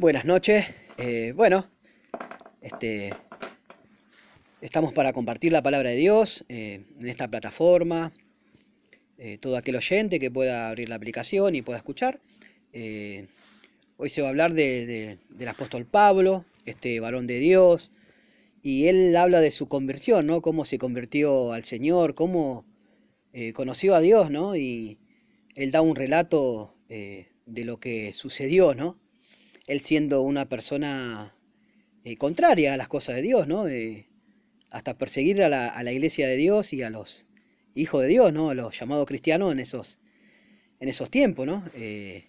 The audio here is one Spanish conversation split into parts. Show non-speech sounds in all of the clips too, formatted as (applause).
Buenas noches. Eh, bueno, este, estamos para compartir la palabra de Dios eh, en esta plataforma. Eh, todo aquel oyente que pueda abrir la aplicación y pueda escuchar. hoy se va a hablar del apóstol Pablo, este varón de Dios, y él habla de su conversión, ¿no? Cómo se convirtió al Señor, cómo conoció a Dios, ¿no? Y él da un relato de lo que sucedió, ¿no? Él siendo una persona eh, contraria a las cosas de Dios, ¿no? Eh, hasta perseguir a la, iglesia de Dios y a los hijos de Dios, ¿no? A los llamados cristianos en esos, en esos tiempos, ¿no? Eh,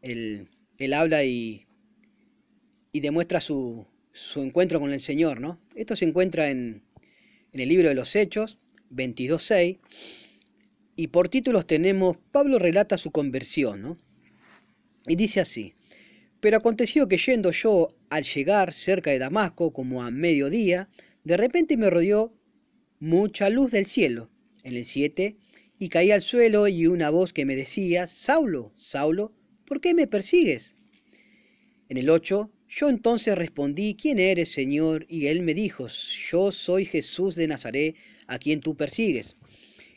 él, habla y, y demuestra su, su, encuentro con el Señor, ¿no? Esto se encuentra en, en el libro de los Hechos, 22.6, y por títulos tenemos, Pablo relata su conversión, ¿no? Y dice así, pero aconteció que yendo yo al llegar cerca de Damasco, como a mediodía, de repente me rodeó mucha luz del cielo. En el 7, y caí al suelo y una voz que me decía, Saulo, Saulo, ¿por qué me persigues? En el 8, yo entonces respondí, ¿quién eres, Señor? Y él me dijo, yo soy Jesús de Nazaret, a quien tú persigues.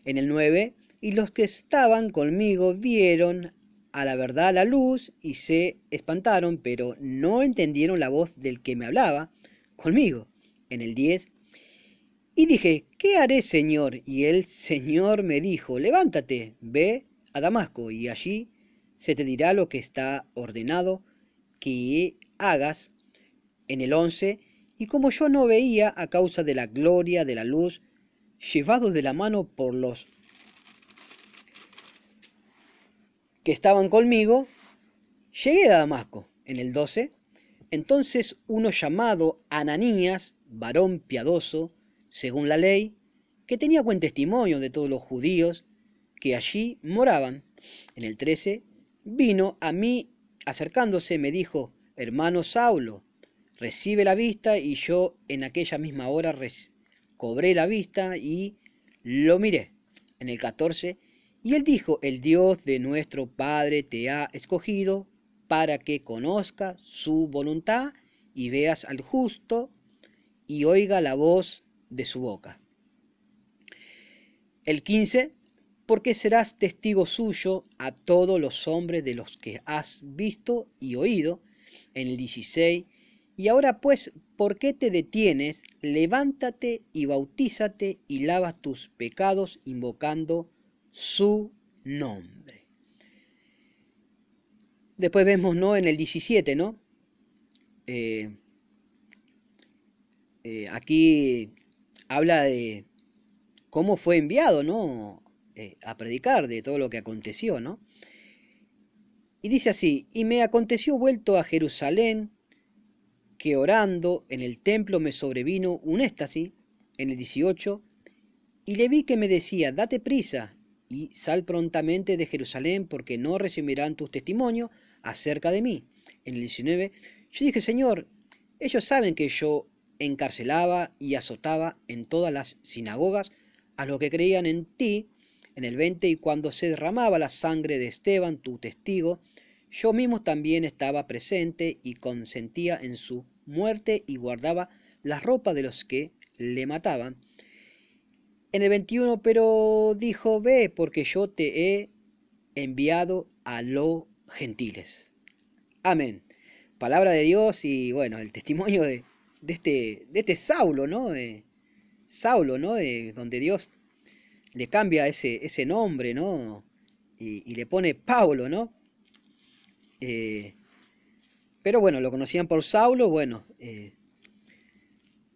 En el 9, y los que estaban conmigo vieron a la verdad la luz y se espantaron, pero no entendieron la voz del que me hablaba conmigo. En el 10. Y dije, ¿qué haré, Señor? Y el Señor me dijo, levántate, ve a Damasco, y allí se te dirá lo que está ordenado que hagas. En el 11. Y como yo no veía a causa de la gloria de la luz, llevado de la mano por los que estaban conmigo, llegué a Damasco en el 12. Entonces uno llamado Ananías, varón piadoso, según la ley, que tenía buen testimonio de todos los judíos que allí moraban, en el 13, vino a mí acercándose, me dijo, hermano Saulo, recibe la vista, y yo en aquella misma hora cobré la vista y lo miré. En el 14, y él dijo, el Dios de nuestro Padre te ha escogido para que conozca su voluntad y veas al justo y oiga la voz de su boca. El 15, porque serás testigo suyo a todos los hombres de los que has visto y oído. En el 16, y ahora pues, ¿por qué te detienes? Levántate y bautízate y lava tus pecados invocando su nombre. Después vemos, ¿no? En el 17, ¿no? Eh, eh, aquí habla de cómo fue enviado, ¿no? Eh, a predicar de todo lo que aconteció, ¿no? Y dice así, y me aconteció vuelto a Jerusalén, que orando en el templo me sobrevino un éxtasis, en el 18, y le vi que me decía, date prisa, y sal prontamente de Jerusalén porque no recibirán tus testimonios acerca de mí. En el 19, yo dije, Señor, ellos saben que yo encarcelaba y azotaba en todas las sinagogas a los que creían en ti. En el 20, y cuando se derramaba la sangre de Esteban, tu testigo, yo mismo también estaba presente y consentía en su muerte y guardaba la ropa de los que le mataban. En el 21, pero dijo, ve, porque yo te he enviado a los gentiles. Amén. Palabra de Dios y bueno, el testimonio de, este, de este Saulo, ¿no? Saulo, ¿no? donde Dios le cambia ese, ese nombre, ¿no? Y, le pone Paulo, ¿no? Eh, pero bueno, lo conocían por Saulo, bueno, eh,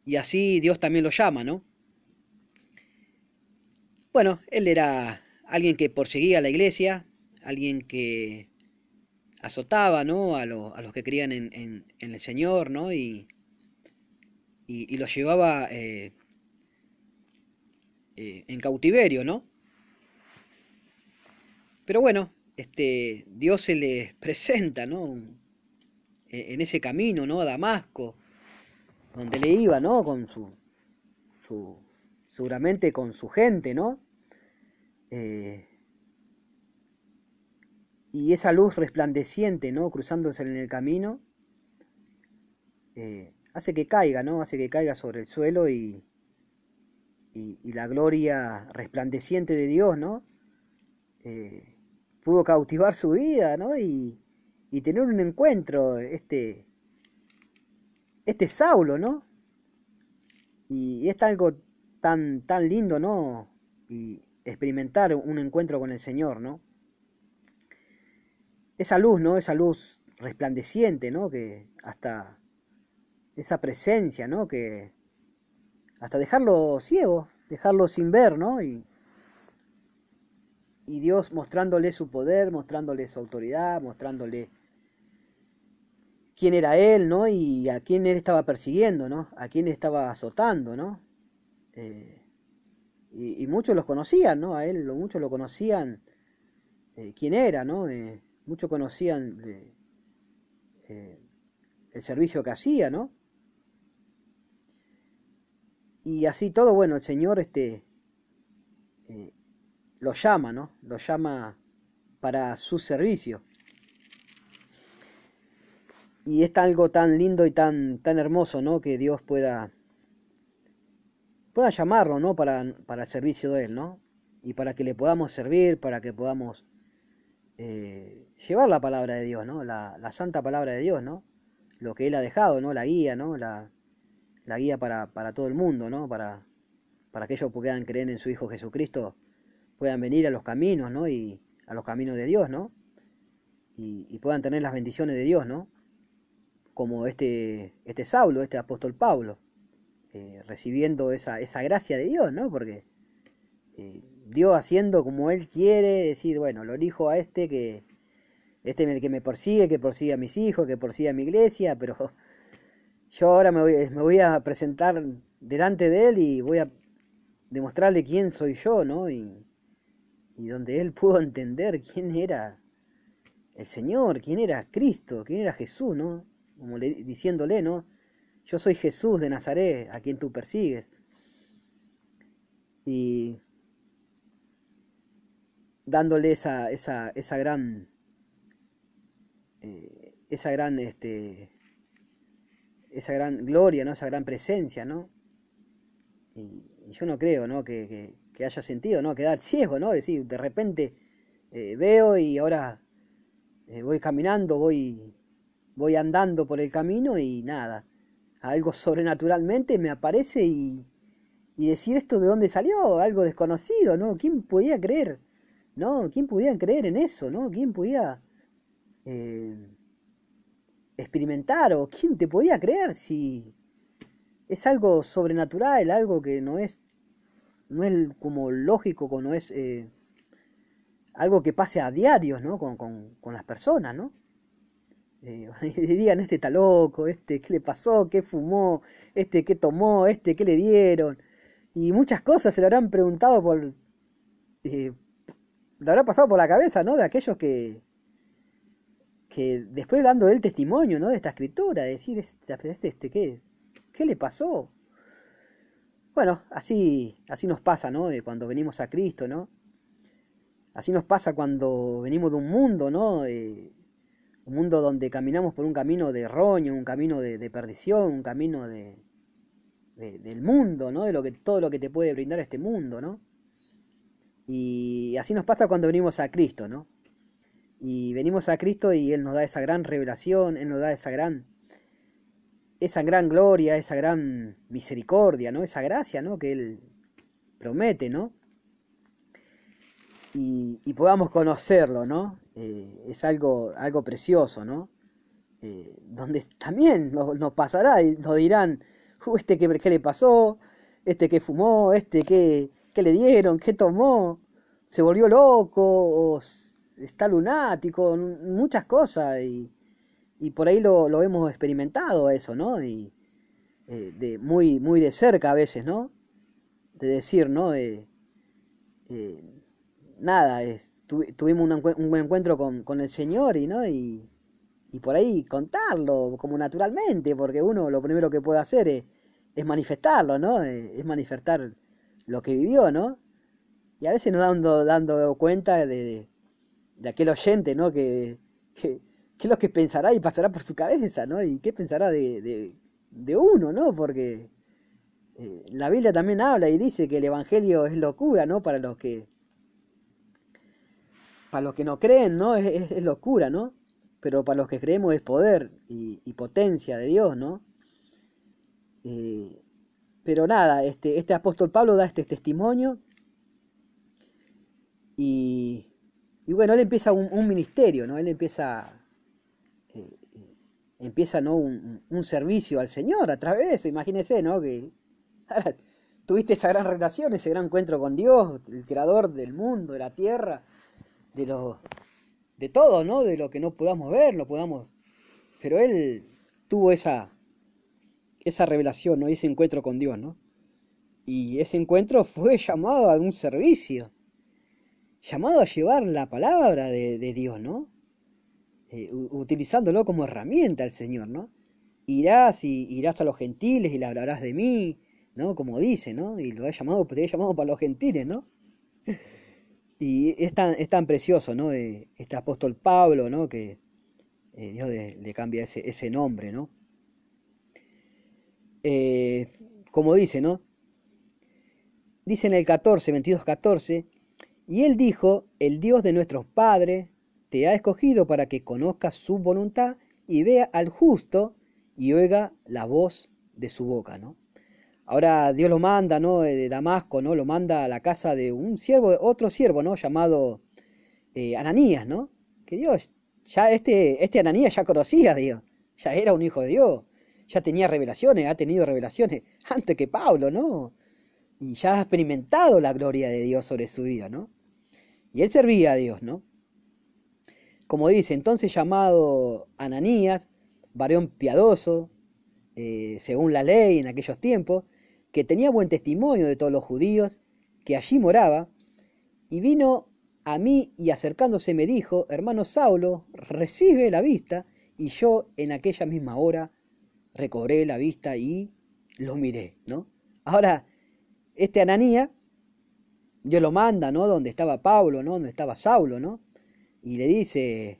y así Dios también lo llama, ¿no? Bueno, él era alguien que perseguía a la iglesia, alguien que azotaba ¿no? a, los que creían en, el Señor, ¿no? y, y, los llevaba eh, eh, en cautiverio, ¿no? Pero bueno, este, Dios se les (laughs) presenta, ¿no? En ese camino, ¿no? A Damasco, donde le iba, ¿no? Con su, su seguramente con su gente, ¿no? Eh, y esa luz resplandeciente, ¿no? Cruzándose en el camino, eh, hace que caiga, ¿no? Hace que caiga sobre el suelo y, y, la gloria resplandeciente de Dios, ¿no? Eh, pudo cautivar su vida, ¿no? Y, y tener un encuentro, este, este Saulo, ¿no? Y, es algo tan, tan lindo, ¿no? Y experimentar un encuentro con el Señor, ¿no? Esa luz, ¿no? Esa luz resplandeciente, ¿no? Que hasta esa presencia, ¿no? Que hasta dejarlo ciego, dejarlo sin ver, ¿no? Y, y Dios mostrándole su poder, mostrándole su autoridad, mostrándole quién era él, ¿no? Y a quién él estaba persiguiendo, ¿no? A quién estaba azotando, ¿no? Eh, y, muchos los conocían, ¿no? A él muchos lo conocían eh, quién era, ¿no? Eh, muchos conocían el servicio que hacía, ¿no? Y así todo, bueno, el Señor este, lo llama, ¿no? Lo llama para su servicio y es algo tan lindo y tan, tan hermoso, ¿no? Que Dios pueda, pueda llamarlo, ¿no? Para, para el servicio de Él, ¿no? Y para que le podamos servir, para que podamos eh, llevar la palabra de Dios, ¿no? La, la, santa palabra de Dios, ¿no? Lo que Él ha dejado, ¿no? La guía, ¿no? La, la guía para, para, todo el mundo, ¿no? Para, para que ellos puedan creer en su Hijo Jesucristo, puedan venir a los caminos, ¿no? Y a los caminos de Dios, ¿no? Y, y puedan tener las bendiciones de Dios, ¿no? como este, este Saulo, este apóstol Pablo, eh, recibiendo esa, esa, gracia de Dios, ¿no? Porque eh, Dios haciendo como Él quiere, decir, bueno, lo elijo a este que, este que me persigue, que persigue a mis hijos, que persigue a mi iglesia, pero (laughs) yo ahora me voy, me voy a presentar delante de Él y voy a demostrarle quién soy yo, ¿no? Y, y donde Él pudo entender quién era el Señor, quién era Cristo, quién era Jesús, ¿no? como diciéndole, ¿no? Yo soy Jesús de Nazaret, a quien tú persigues. Y dándole esa, esa, esa gran, eh, esa gran, este, esa gran gloria, ¿no? Esa gran presencia, ¿no? Y, yo no creo, ¿no? Que, haya sentido, ¿no? Quedar ciego, ¿no? Es decir, de repente eh, veo y ahora eh, voy caminando, voy voy andando por el camino y nada, algo sobrenaturalmente me aparece y, y decir esto de dónde salió, algo desconocido, ¿no? ¿Quién podía creer? ¿No? ¿Quién podía creer en eso, ¿no? ¿Quién podía eh, experimentar o quién te podía creer si es algo sobrenatural, algo que no es, no es como lógico, no es eh, algo que pase a diarios, ¿no? Con, con, con las personas, ¿no? Eh, (laughs) dirían, este está loco, este qué le pasó, qué fumó, este qué tomó, este qué le dieron. Y muchas cosas se le habrán preguntado por... Eh, le habrá pasado por la cabeza, ¿no? De aquellos que... que después dando el testimonio, ¿no? De esta escritura, decir, este, este, este ¿qué, ¿qué le pasó? Bueno, así, así nos pasa, ¿no? De cuando venimos a Cristo, ¿no? Así nos pasa cuando venimos de un mundo, ¿no? Un mundo donde caminamos por un camino de roño, un camino de, perdición, un camino de, del mundo, ¿no? De lo que, todo lo que te puede brindar este mundo, ¿no? Y así nos pasa cuando venimos a Cristo, ¿no? Y venimos a Cristo y Él nos da esa gran revelación, Él nos da esa gran, esa gran gloria, esa gran misericordia, ¿no? Esa gracia, ¿no? Que Él promete, ¿no? Y, y podamos conocerlo, ¿no? Eh, es algo, algo precioso, ¿no? Eh, donde también nos, pasará y nos dirán, uh, este qué, qué, le pasó, este que fumó, este qué, qué le dieron, qué tomó, se volvió loco, está lunático, muchas cosas, y, y por ahí lo, lo, hemos experimentado eso, ¿no? Y eh, de, muy, muy de cerca a veces, ¿no? De decir, ¿no? Nada, es, tuvimos un, buen encuentro con, el Señor y, ¿no? Y, por ahí contarlo como naturalmente, porque uno lo primero que puede hacer es, es manifestarlo, ¿no? Eh, es manifestar lo que vivió, ¿no? Y a veces nos dando, dando cuenta de, de aquel oyente, ¿no? Que, que, es lo que pensará y pasará por su cabeza, ¿no? Y qué pensará de, de uno, ¿no? Porque eh, la Biblia también habla y dice que el Evangelio es locura, ¿no? Para los que para los que no creen, ¿no? Es, locura, ¿no? Pero para los que creemos es poder y, potencia de Dios, ¿no? Eh, pero nada, este, este apóstol Pablo da este testimonio y, y bueno, él empieza un, ministerio, ¿no? Él empieza, eh, empieza ¿no? Un, un, servicio al Señor a través de eso, imagínese, ¿no? Que (laughs) tuviste esa gran relación, ese gran encuentro con Dios, el creador del mundo, de la tierra, de lo, de todo, ¿no? De lo que no podamos ver, lo podamos. Pero él tuvo esa, esa revelación, ¿no? ese encuentro con Dios, ¿no? Y ese encuentro fue llamado a un servicio llamado a llevar la palabra de, Dios, ¿no? Eh, utilizándolo como herramienta al Señor, ¿no? Irás y irás a los gentiles y le hablarás de mí, ¿no? Como dice, ¿no? Y lo he llamado, te he llamado para los gentiles, ¿no? Y es tan, es tan precioso, ¿no? Eh, este apóstol Pablo, ¿no? Que eh, Dios le, cambia ese, ese, nombre, ¿no? como dice, ¿no? Dice en el 14, 22, 14, y él dijo, el Dios de nuestros padres te ha escogido para que conozcas su voluntad y vea al justo y oiga la voz de su boca, ¿no? Ahora Dios lo manda, ¿no? Eh, de Damasco, ¿no? Lo manda a la casa de un siervo, otro siervo, ¿no? Llamado eh, Ananías, ¿no? Que Dios, ya este, este Ananías ya conocía a Dios, ya era un hijo de Dios, ya tenía revelaciones, ha tenido revelaciones antes que Pablo, ¿no? Y ya ha experimentado la gloria de Dios sobre su vida, ¿no? Y él servía a Dios, ¿no? Como dice, entonces llamado Ananías, varón piadoso, eh, según la ley en aquellos tiempos, que tenía buen testimonio de todos los judíos, que allí moraba, y vino a mí y acercándose me dijo, hermano Saulo, recibe la vista, y yo en aquella misma hora recobré la vista y lo miré, ¿no? Ahora, este Ananías Dios lo manda, ¿no? Donde estaba Pablo, ¿no? Donde estaba Saulo, ¿no? Y le dice,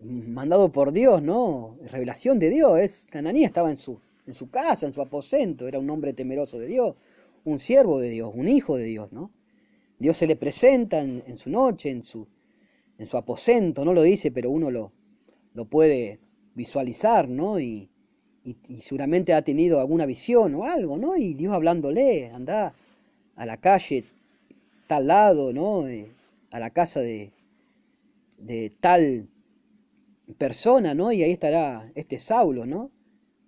mandado por Dios, ¿no? Revelación de Dios. Es, Ananías estaba en su, en su casa, en su aposento, era un hombre temeroso de Dios, un siervo de Dios, un hijo de Dios, ¿no? Dios se le presenta en, su noche, en su, en su aposento, no lo dice, pero uno lo, lo puede visualizar, ¿no? Y, y, y, seguramente ha tenido alguna visión o algo, ¿no? Y Dios hablándole, anda a la calle, tal lado, ¿no? Eh, a la casa de, de tal persona, ¿no? Y ahí estará este Saulo, ¿no?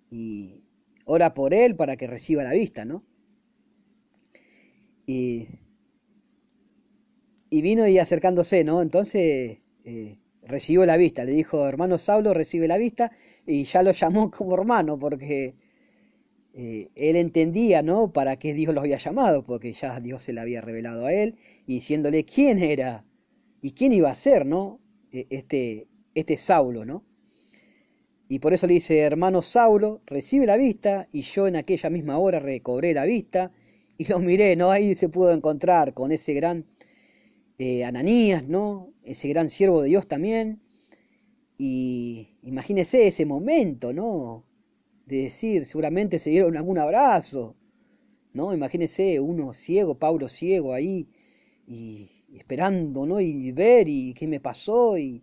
Y ora por él para que reciba la vista, ¿no? Y, y vino y acercándose, ¿no? Entonces eh, recibió la vista, le dijo, hermano Saulo, recibe la vista, y ya lo llamó (laughs) como hermano, porque eh, él entendía, ¿no? Para qué Dios lo había llamado, porque ya Dios se le había revelado a él, diciéndole quién era y quién iba a ser, ¿no? E, este, este Saulo, ¿no? Y por eso le dice, hermano Saulo, recibe la vista, y yo en aquella misma hora recobré la vista, y lo miré, ¿no? Ahí se pudo encontrar con ese gran eh, Ananías, ¿no? Ese gran siervo de Dios también. Y imagínese ese momento, ¿no? de decir, seguramente se dieron algún abrazo, ¿no? Imagínese uno ciego, Pablo ciego ahí, y, esperando, ¿no? Y ver, y qué me pasó, y,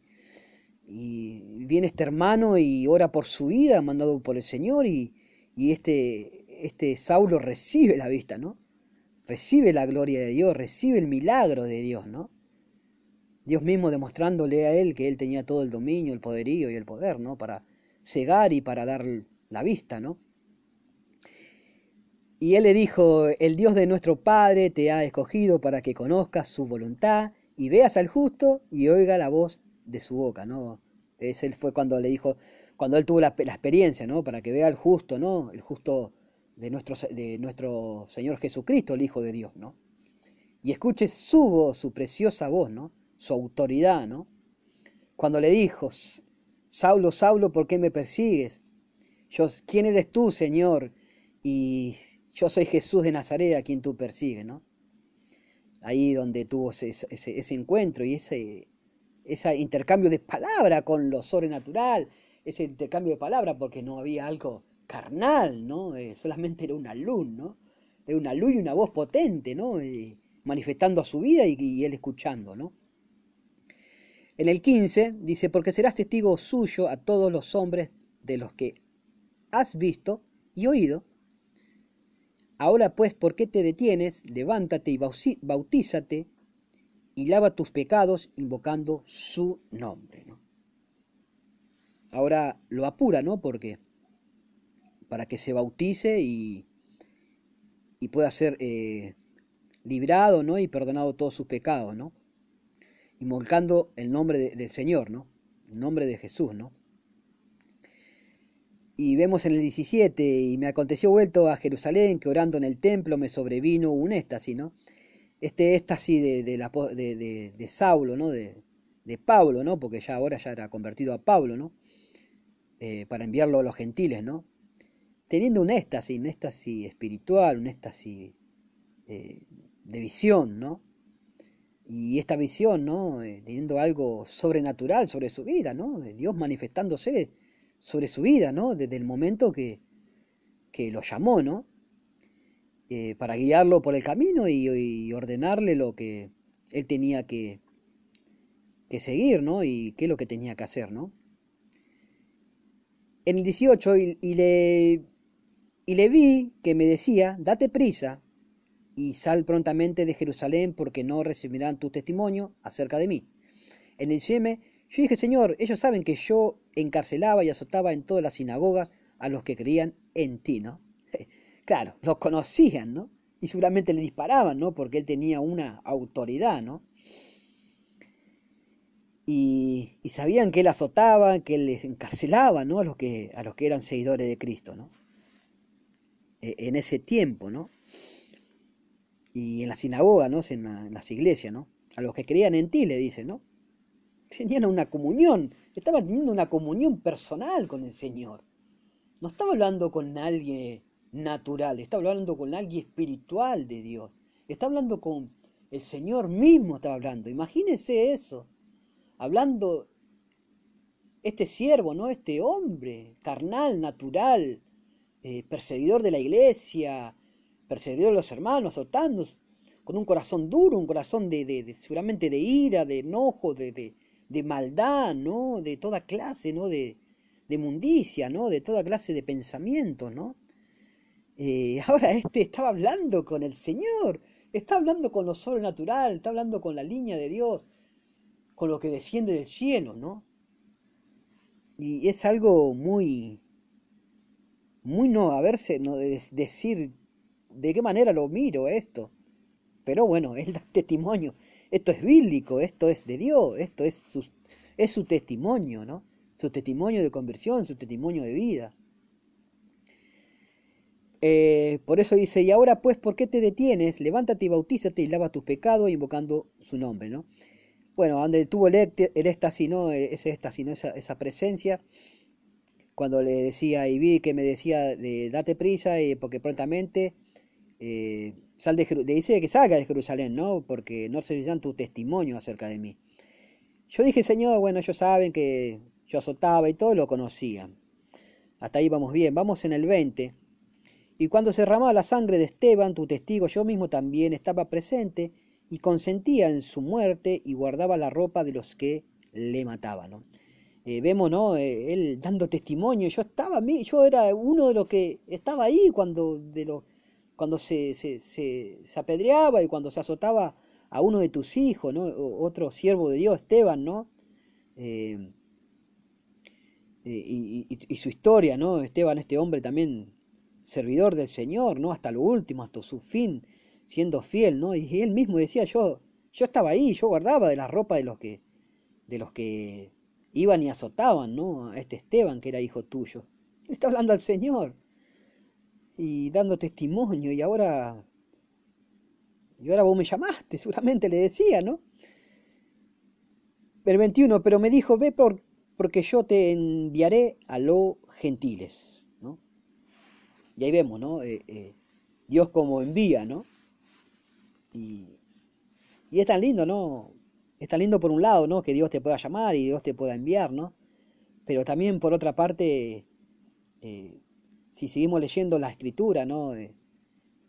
y, viene este hermano y ora por su vida, mandado por el Señor, y, y este, este Saulo recibe la vista, ¿no? Recibe la gloria de Dios, recibe el milagro de Dios, ¿no? Dios mismo demostrándole a él que él tenía todo el dominio, el poderío y el poder, ¿no? Para cegar y para dar la vista, ¿no? Y él le dijo, el Dios de nuestro Padre te ha escogido para que conozcas su voluntad y veas al justo y oiga la voz de su boca, ¿no? Ese fue cuando le dijo, cuando él tuvo la, experiencia, ¿no? Para que vea al justo, ¿no? El justo de nuestro, de nuestro Señor Jesucristo, el Hijo de Dios, ¿no? Y escuche su voz, su preciosa voz, ¿no? Su autoridad, ¿no? Cuando le dijo, Saulo, Saulo, ¿por qué me persigues? ¿Quién eres tú, Señor? Y yo soy Jesús de Nazaret a quien tú persigues, ¿no? Ahí donde tuvo ese, ese, encuentro y ese, ese intercambio de palabra con lo sobrenatural, ese intercambio de palabra porque no había algo carnal, ¿no? Eh, solamente era una luz, ¿no? Era una luz y una voz potente, ¿no? Eh, manifestando su vida y, y, él escuchando, ¿no? En el 15 dice, porque serás testigo suyo a todos los hombres de los que has visto y oído. Ahora pues, ¿por qué te detienes? Levántate y bautízate y lava tus pecados invocando su nombre. ¿no? Ahora lo apura, ¿no? Porque para que se bautice y, y pueda ser eh, librado, ¿no? Y perdonado todos sus pecados, ¿no? Invocando el nombre del Señor, ¿no? El nombre de Jesús, ¿no? Y vemos en el 17, y me aconteció vuelto a Jerusalén, que orando en el templo me sobrevino un éxtasis, ¿no? Este éxtasis de, de, de, de, Saulo, ¿no? De, Pablo, ¿no? Porque ya ahora ya era convertido a Pablo, ¿no? Eh, para enviarlo a los gentiles, ¿no? Teniendo un éxtasis, un éxtasis espiritual, un éxtasis eh, de visión, ¿no? Y esta visión, ¿no? Eh, teniendo algo sobrenatural sobre su vida, ¿no? Dios manifestándose sobre su vida, ¿no? Desde el momento que, que lo llamó, ¿no? Eh, para guiarlo por el camino y, ordenarle lo que él tenía que, que seguir, ¿no? Y qué es lo que tenía que hacer, ¿no? En el 18, y, le, y le vi que me decía, date prisa y sal prontamente de Jerusalén porque no recibirán tu testimonio acerca de mí. En el 19, yo dije, Señor, ellos saben que yo encarcelaba y azotaba en todas las sinagogas a los que creían en ti, ¿no? Claro, los conocían, ¿no? Y seguramente le disparaban, ¿no? Porque él tenía una autoridad, ¿no? Y, sabían que él azotaba, que él les encarcelaba, ¿no? A los que, a los que eran seguidores de Cristo, ¿no? E, en ese tiempo, ¿no? Y en la sinagoga, ¿no? En, en las iglesias, ¿no? A los que creían en ti, le dice, ¿no? Tenían una comunión, estaba teniendo una comunión personal con el Señor. No estaba hablando con nadie natural, estaba hablando con alguien espiritual de Dios. Está hablando con el Señor mismo, estaba hablando. Imagínense eso. Hablando este siervo, ¿no? Este hombre carnal, natural, eh, perseguidor de la iglesia, perseguidor de los hermanos, otando, con un corazón duro, un corazón de, de, seguramente de ira, de enojo, de, de maldad, ¿no? De toda clase, ¿no? De, de mundicia, ¿no? De toda clase de pensamientos, ¿no? Eh, ahora este estaba hablando con el Señor, está hablando con lo sobrenatural, está hablando con la línea de Dios, con lo que desciende del cielo, ¿no? Y es algo muy, muy no, a verse, no, de, decir de qué manera lo miro esto. Pero bueno, él da testimonio esto es bíblico, esto es de Dios, esto es su, es su testimonio, ¿no? Su testimonio de conversión, su testimonio de vida. Eh, por eso dice, y ahora pues, ¿por qué te detienes? Levántate y bautízate y lava tus pecados invocando su nombre, ¿no? Bueno, donde tuvo el, el éxtasis, ¿no? E, ese éxtasis, ¿no? Esa, esa, presencia, cuando le decía y vi que me decía, de, date prisa y porque prontamente eh, sal de le dice que salga de Jerusalén, ¿no? Porque no servirán tu testimonio acerca de mí. Yo dije, Señor, bueno, ellos saben que yo azotaba y todo lo conocían. Hasta ahí vamos bien. Vamos en el 20. Y cuando se derramaba la sangre de Esteban, tu testigo, yo mismo también estaba presente y consentía en su muerte y guardaba la ropa de los que le mataban. Eh, vemos, ¿no? Eh, él dando testimonio. Yo estaba, yo era uno de los que estaba ahí cuando de cuando se, se, se, apedreaba y cuando se azotaba a uno de tus hijos, ¿no? otro siervo de Dios, Esteban, ¿no? Eh, y, y, su historia, ¿no? Esteban, este hombre también servidor del Señor, ¿no? Hasta lo último, hasta su fin, siendo fiel, ¿no? Y él mismo decía, yo, yo estaba ahí, yo guardaba de la ropa de los que, de los que iban y azotaban, ¿no? A este Esteban que era hijo tuyo. Él está hablando al Señor y dando testimonio y ahora y ahora vos me llamaste, seguramente le decía, ¿no? El 21, pero me dijo, ve por, porque yo te enviaré a los gentiles. Y ahí vemos, ¿no? Eh, eh, Dios como envía, ¿no? Y, y es tan lindo, ¿no? Es tan lindo por un lado, ¿no? Que Dios te pueda llamar y Dios te pueda enviar, ¿no? Pero también por otra parte, eh, si seguimos leyendo la escritura, ¿no?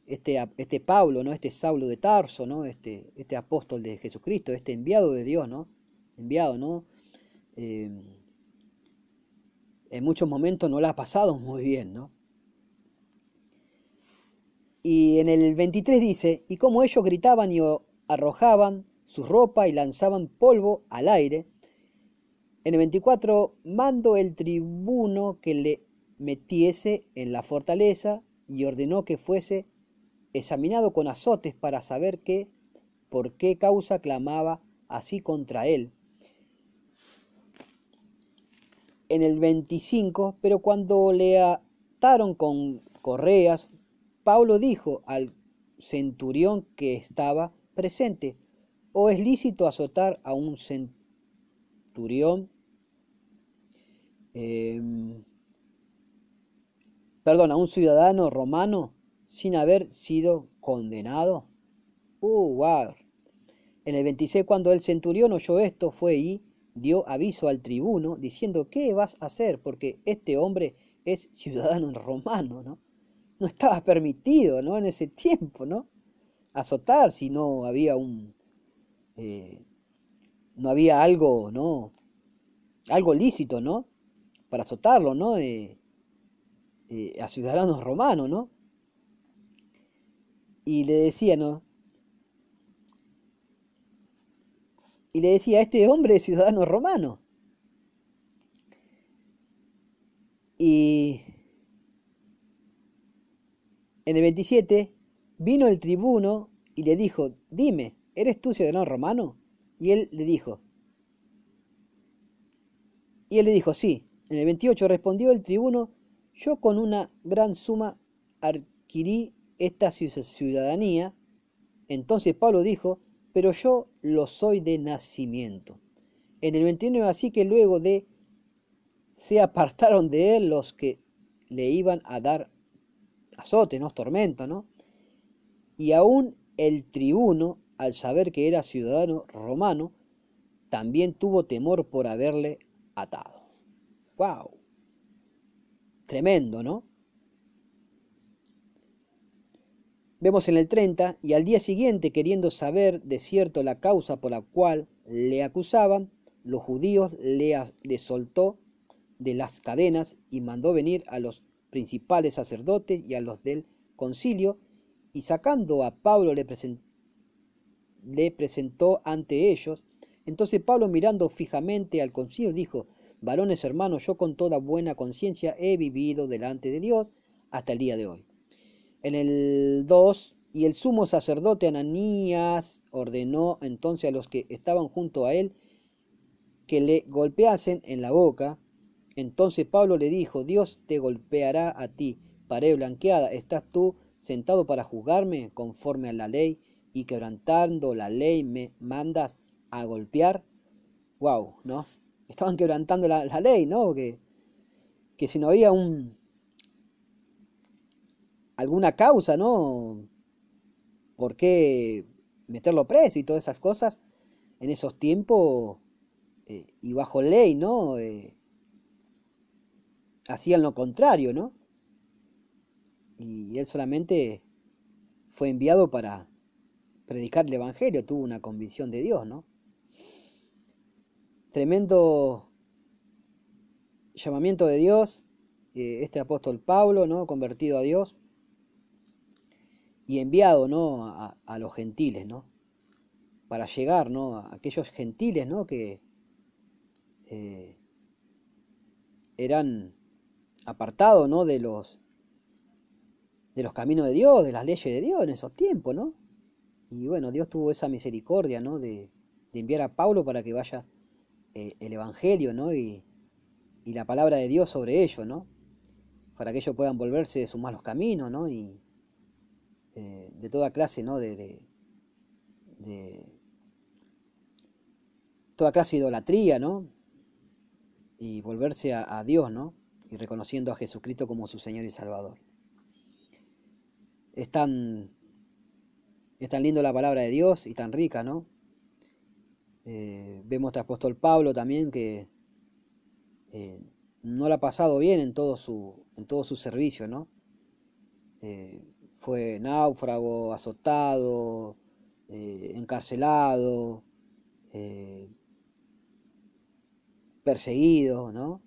Este, este Pablo, ¿no? Este Saulo de Tarso, ¿no? Este, este apóstol de Jesucristo, este enviado de Dios, ¿no? Enviado, ¿no? En muchos momentos no la ha pasado muy bien, ¿no? Y en el 23 dice, y como ellos gritaban y arrojaban su ropa y lanzaban polvo al aire, en el 24 mando el tribuno que le metiese en la fortaleza y ordenó que fuese examinado con azotes para saber qué, por qué causa clamaba así contra él. En el 25, pero cuando le ataron con correas, Pablo dijo al centurión que estaba presente, ¿o es lícito azotar a un centurión? Em, perdón, a un ciudadano romano sin haber sido condenado. Uh, wow. En el 26, cuando el centurión oyó esto, fue y dio aviso al tribuno diciendo, ¿qué vas a hacer? Porque este hombre es ciudadano (laughs) romano, ¿no? No estaba (laughs) permitido, ¿no? En ese tiempo, ¿no? Azotar si no había un... Eh, no había algo, ¿no? Algo lícito, ¿no? Para azotarlo, ¿no? Eh, eh, a ciudadanos romanos, ¿no? Y le decía, ¿no? Y le decía, este hombre es ciudadano romano. Y en el 27 vino el tribuno y le dijo, dime, ¿eres tú ciudadano romano? Y él le dijo, y él le dijo, sí. En el 28 respondió el tribuno, yo con una gran suma adquirí esta ciudadanía. Entonces Pablo dijo, pero yo lo soy de nacimiento. En el 29 así que luego de se apartaron de él los que le iban a dar azote, ¿no? tormento, ¿no? Y aún el tribuno, al saber que era ciudadano romano, también tuvo temor por haberle atado. ¡Wow! Tremendo, ¿no? Vemos en el 30, y al día siguiente, queriendo saber de cierto la causa por la cual le acusaban, los judíos le, le soltó de las cadenas y mandó venir a los principales sacerdotes y a los del concilio, y sacando a Pablo le, presentó ante ellos. Entonces Pablo mirando fijamente al concilio dijo, varones hermanos, yo con toda buena conciencia he vivido delante de Dios hasta el día de hoy en el 2, y el sumo sacerdote Ananías ordenó entonces a los que estaban junto a él que le golpeasen en la boca. Entonces Pablo le dijo, Dios te golpeará a ti, pared blanqueada, ¿estás tú sentado para juzgarme conforme a la ley y quebrantando la ley me mandas a golpear? Wow, ¿no? Estaban quebrantando la, ley, ¿no? Que, que si no había un, alguna causa, ¿no? ¿Por qué meterlo preso y todas esas cosas? En esos tiempos eh, y bajo ley, ¿no? Eh, hacían lo contrario, ¿no? Y él solamente fue enviado para predicar el Evangelio, tuvo una convicción de Dios, ¿no? Tremendo llamamiento de Dios, eh, este apóstol Pablo, ¿no? Convertido a Dios y enviado ¿no? a, los gentiles, ¿no? para llegar ¿no? a aquellos gentiles ¿no? que eh, eran apartados ¿no? de, los, de los caminos de Dios, de las leyes de Dios en esos tiempos. ¿no? Y bueno, Dios tuvo esa misericordia ¿no? de, enviar a Pablo para que vaya eh, el Evangelio ¿no? y, y, la palabra de Dios sobre ellos, ¿no? para que ellos puedan volverse de sus malos caminos ¿no? y, eh, de toda clase, ¿no? De, de, toda clase de idolatría, ¿no? Y volverse a, Dios, ¿no? Y reconociendo a Jesucristo como su Señor y Salvador. Es tan, es tan lindo la palabra de Dios y tan rica, ¿no? Eh, vemos a apóstol Pablo también que eh, no la ha pasado bien en todo su, en todo su servicio, ¿no? Eh, fue náufrago, azotado, encarcelado, perseguido, ¿no?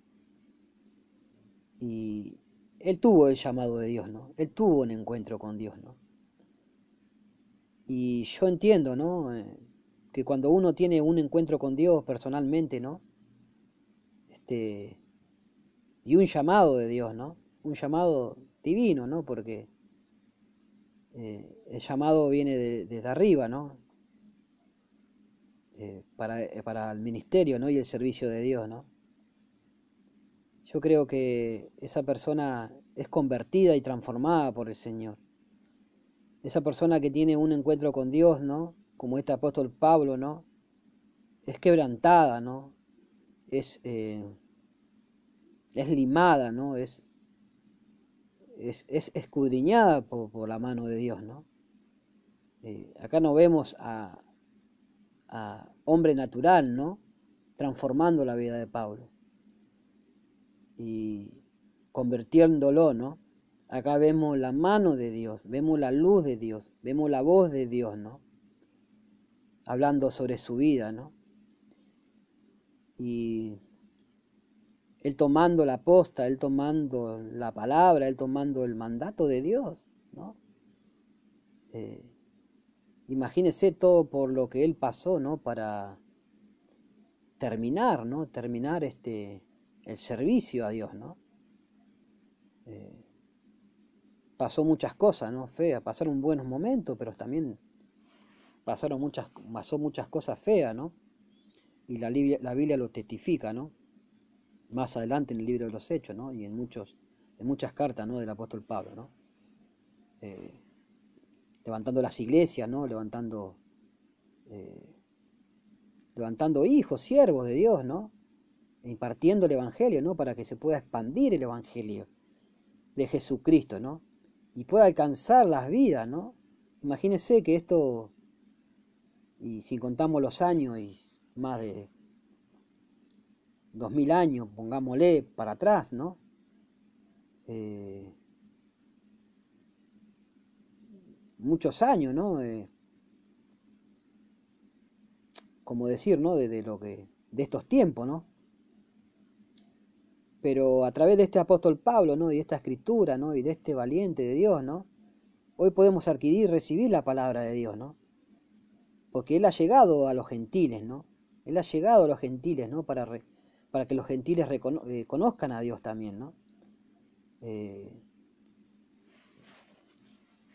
Y él tuvo el llamado de Dios, ¿no? Él tuvo un encuentro con Dios, ¿no? Y yo entiendo, ¿no? que cuando uno tiene un encuentro con Dios personalmente, ¿no? Este, y un llamado de Dios, ¿no? Un llamado divino, ¿no? Porque eh, el llamado viene desde arriba, ¿no? Eh, para, eh, para, el ministerio, ¿no? Y el servicio de Dios, ¿no? Yo creo que esa persona es convertida y transformada por el Señor. Esa persona que tiene un encuentro con Dios, ¿no? como este apóstol Pablo, ¿no? Es quebrantada, ¿no? Es, eh, es limada, ¿no? Es, es, escudriñada por, la mano de Dios, ¿no? Eh, acá no vemos a, a hombre natural, ¿no? Transformando la vida de Pablo y convirtiéndolo, ¿no? Acá vemos la mano de Dios, vemos la luz de Dios, vemos la voz de Dios, ¿no? hablando sobre su vida, ¿no? Y él tomando la posta, él tomando la palabra, él tomando el mandato de Dios, ¿no? Eh, imagínese todo por lo que él pasó, ¿no? Para terminar, ¿no? Terminar este, el servicio a Dios, ¿no? Eh, pasó muchas cosas, ¿no? Feas, pasaron buenos momentos, pero también pasaron muchas, pasó muchas cosas feas, ¿no? Y la, la Biblia lo testifica, ¿no? Más adelante en el libro de los Hechos, ¿no? Y en, muchos, en muchas cartas, ¿no? Del apóstol Pablo, ¿no? Eh, levantando las iglesias, ¿no? Levantando, eh, levantando hijos, siervos de Dios, ¿no? Impartiendo el Evangelio, ¿no? Para que se pueda expandir el Evangelio de Jesucristo, ¿no? Y pueda alcanzar las vidas, ¿no? Imagínense que esto y si contamos los años y más de dos mil años, pongámosle para atrás, ¿no? Eh, muchos años, ¿no? Eh, como decir, ¿no? De, lo que, de estos tiempos, ¿no? Pero a través de este apóstol Pablo, ¿no? Y de esta escritura, ¿no? Y de este valiente de Dios, ¿no? Hoy podemos adquirir, recibir la palabra de Dios, ¿no? porque Él ha llegado a los gentiles, ¿no? Él ha llegado a los gentiles, ¿no? Para, para que los gentiles eh, conozcan a Dios también, ¿no? Eh,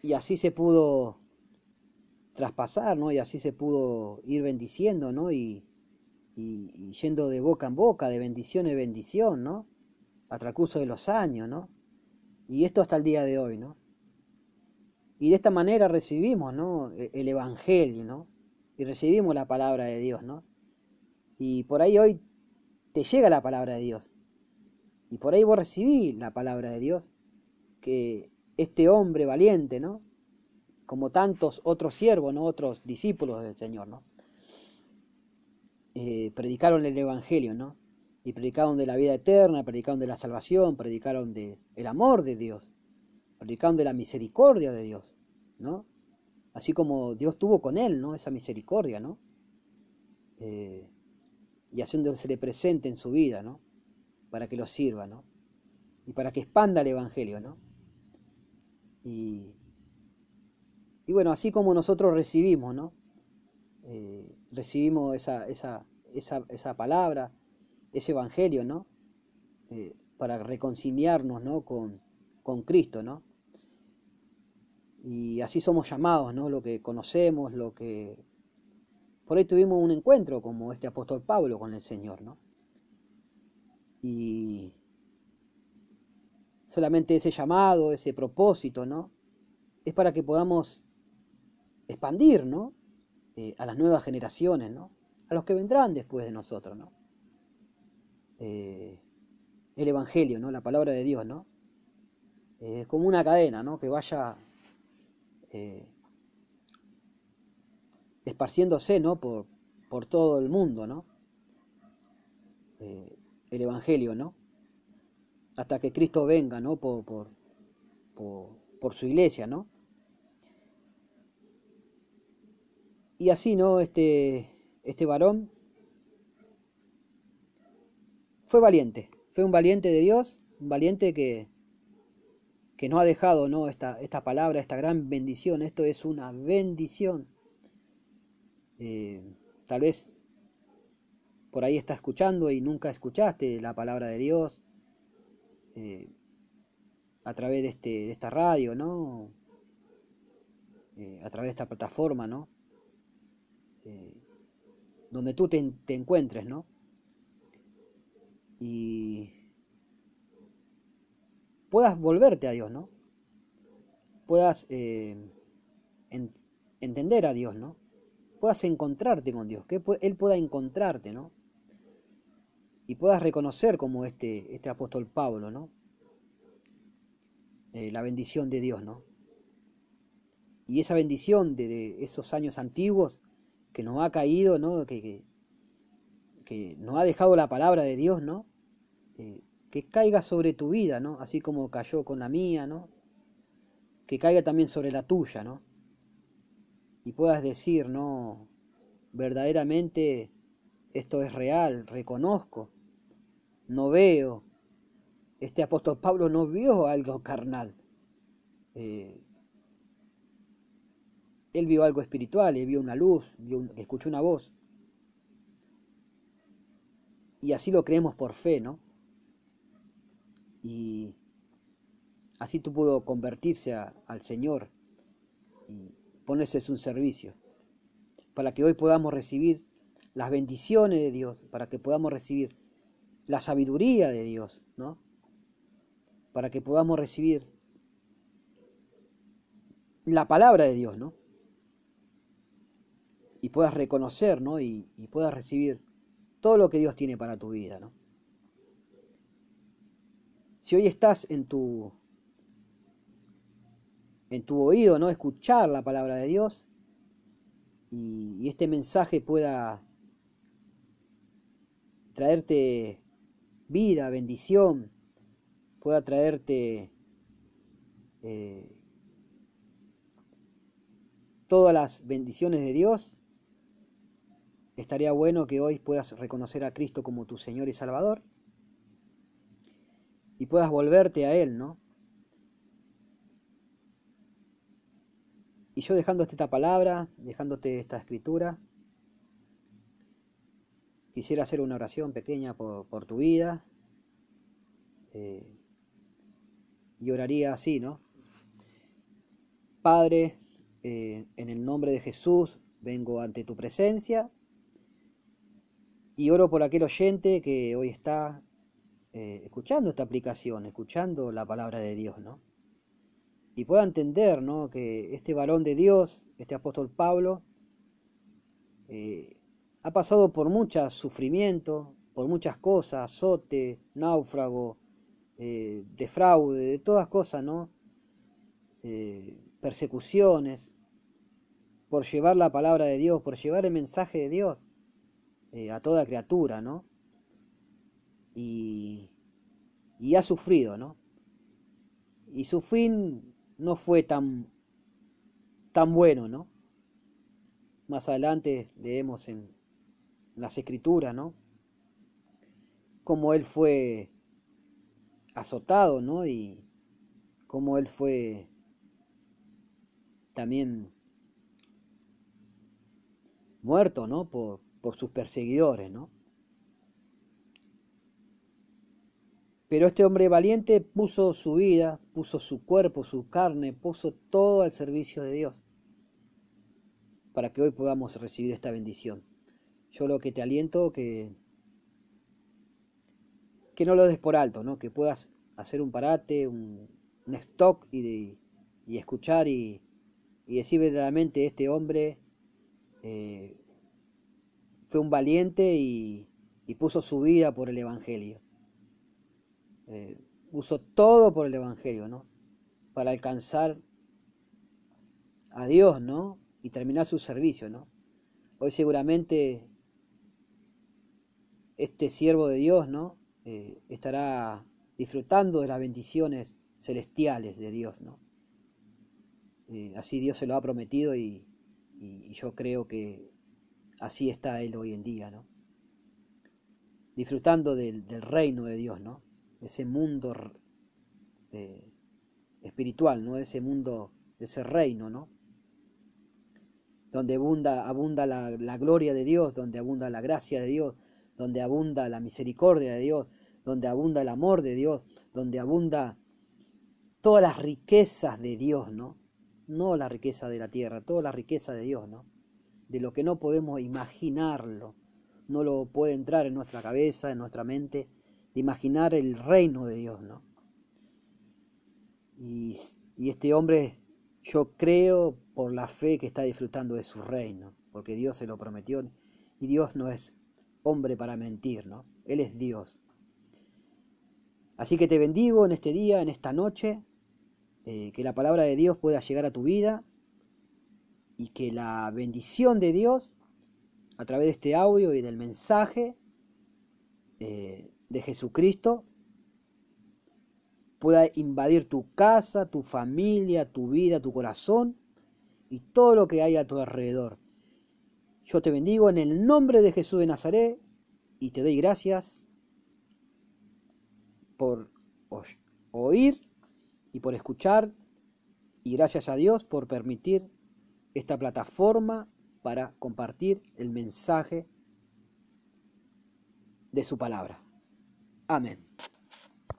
y así se pudo traspasar, ¿no? Y así se pudo ir bendiciendo, ¿no? Y, y, yendo de boca en boca, de bendición en bendición, ¿no? A transcurso de los años, ¿no? Y esto hasta el día de hoy, ¿no? Y de esta manera recibimos, ¿no? E-, el Evangelio, ¿no? y recibimos la palabra de Dios, ¿no? Y por ahí hoy te llega la palabra de Dios. Y por ahí vos recibís la palabra de Dios, que este hombre valiente, ¿no? Como tantos otros siervos, ¿no? Otros discípulos del Señor, ¿no? Eh, predicaron el Evangelio, ¿no? Y predicaron de la vida eterna, predicaron de la salvación, predicaron del el amor de Dios, predicaron de la misericordia de Dios, ¿no? así como Dios tuvo con él, ¿no? Esa misericordia, ¿no? Eh, y haciéndosele presente en su vida, ¿no? Para que lo sirva, ¿no? Y para que expanda el Evangelio, ¿no? Y, y bueno, así como nosotros recibimos, ¿no? Eh, recibimos esa, esa, esa, esa, palabra, ese Evangelio, ¿no? Eh, para reconciliarnos, ¿no? Con, con Cristo, ¿no? Y así somos llamados, ¿no? Lo que conocemos, lo que... Por ahí tuvimos un encuentro como este apóstol Pablo con el Señor, ¿no? Y solamente ese llamado, ese propósito, ¿no? Es para que podamos expandir, ¿no? Eh, a las nuevas generaciones, ¿no? A los que vendrán después de nosotros, ¿no? Eh, el Evangelio, ¿no? La palabra de Dios, ¿no? Es como una cadena, ¿no? Que vaya eh, esparciéndose ¿no? por, por, todo el mundo, ¿no? Eh, el Evangelio, ¿no? hasta que Cristo venga, ¿no? Por, por, por, su iglesia, ¿no? Y así, ¿no? Este, este varón fue valiente, fue un valiente de Dios, un valiente que, que no ha dejado ¿no? Esta, esta palabra, esta gran bendición. Esto es una bendición. Eh, tal vez por ahí estás escuchando y nunca escuchaste la palabra de Dios eh, a través de, este, de esta radio, ¿no? Eh, a través de esta plataforma, ¿no? donde tú te, te encuentres, ¿no? Y puedas volverte a Dios, ¿no? Puedas eh, entender a Dios, ¿no? Puedas encontrarte con Dios, que Él pueda encontrarte, ¿no? Y puedas reconocer como este, este apóstol Pablo, ¿no? Eh, la bendición de Dios, ¿no? Y esa bendición de, esos años antiguos que nos ha caído, ¿no? Que, nos ha dejado la palabra de Dios, ¿no? Eh, que caiga sobre tu vida, ¿no? Así como cayó con la mía, ¿no? Que caiga también sobre la tuya, ¿no? Y puedas decir, ¿no? Verdaderamente esto es real, reconozco, no veo. Este apóstol Pablo no vio algo carnal. Eh, él vio algo espiritual, él vio una luz, vio escuchó una voz. Y así lo creemos por fe, ¿no? y así tú pudo convertirse al Señor y ponerse su servicio, para que hoy podamos recibir las bendiciones de Dios, para que podamos recibir la sabiduría de Dios, ¿no? Para que podamos recibir la palabra de Dios, ¿no? Y puedas reconocer, ¿no? Y puedas recibir todo lo que Dios tiene para tu vida, ¿no? Si hoy estás en tu en tu oído, ¿no? Escuchar la palabra de Dios y, este mensaje pueda traerte vida, bendición, pueda traerte eh, todas las bendiciones de Dios, estaría bueno que hoy puedas reconocer a Cristo como tu Señor y Salvador y puedas volverte a Él, ¿no? Y yo dejándote esta palabra, dejándote esta escritura, quisiera hacer una oración pequeña por, tu vida. Eh, y oraría así, ¿no? Padre, eh, en el nombre de Jesús vengo ante tu presencia y oro por aquel oyente que hoy está eh, escuchando esta aplicación, escuchando la palabra de Dios, ¿no? Y pueda entender, ¿no? Que este varón de Dios, este apóstol Pablo, eh, ha pasado por mucho sufrimiento, por muchas cosas, azote, náufrago, eh, defraude, de todas cosas, ¿no? persecuciones, por llevar la palabra de Dios, por llevar el mensaje de Dios a toda criatura, ¿no? y, ha sufrido, ¿no? Y su fin no fue tan, tan bueno, ¿no? Más adelante leemos en las escrituras, ¿no? Cómo él fue azotado, ¿no? Y cómo él fue también muerto, ¿no? Por, por sus perseguidores, ¿no? Pero este hombre valiente puso su vida, puso su cuerpo, su carne, puso todo al servicio de Dios, para que hoy podamos recibir esta bendición. Yo lo que te aliento que que no lo des por alto, ¿no? Que puedas hacer un parate, un, stock y, y escuchar y, y, decir verdaderamente este hombre eh, fue un valiente y puso su vida por el Evangelio eh, todo por el Evangelio, ¿no? Para alcanzar a Dios, ¿no? Y terminar su servicio, ¿no? Hoy seguramente este siervo de Dios, ¿no? Eh, estará disfrutando de las bendiciones celestiales de Dios, ¿no? Eh, así Dios se lo ha prometido y, yo creo que así está Él hoy en día, ¿no? Disfrutando del, reino de Dios, ¿no? Ese mundo espiritual, ¿no? Ese mundo, ese reino, ¿no? Donde abunda, abunda la, la gloria de Dios, donde abunda la gracia de Dios, donde abunda la misericordia de Dios, donde abunda el amor de Dios, donde abunda todas las riquezas de Dios, ¿no? No la riqueza de la tierra, toda la riqueza de Dios, ¿no? De lo que no podemos imaginarlo, no lo puede entrar en nuestra cabeza, en nuestra mente, de imaginar el reino de Dios, ¿no? Y, y este hombre, yo creo por la fe que está disfrutando de su reino, porque Dios se lo prometió y Dios no es hombre para mentir, ¿no? Él es Dios. Así que te bendigo en este día, en esta noche, eh, que la palabra de Dios pueda llegar a tu vida y que la bendición de Dios, a través de este audio y del mensaje eh, de Jesucristo, pueda invadir tu casa, tu familia, tu vida, tu corazón y todo lo que hay a tu alrededor. Yo te bendigo en el nombre de Jesús de Nazaret y te doy gracias por oír y por escuchar y gracias a Dios por permitir esta plataforma para compartir el mensaje de su palabra. Amén.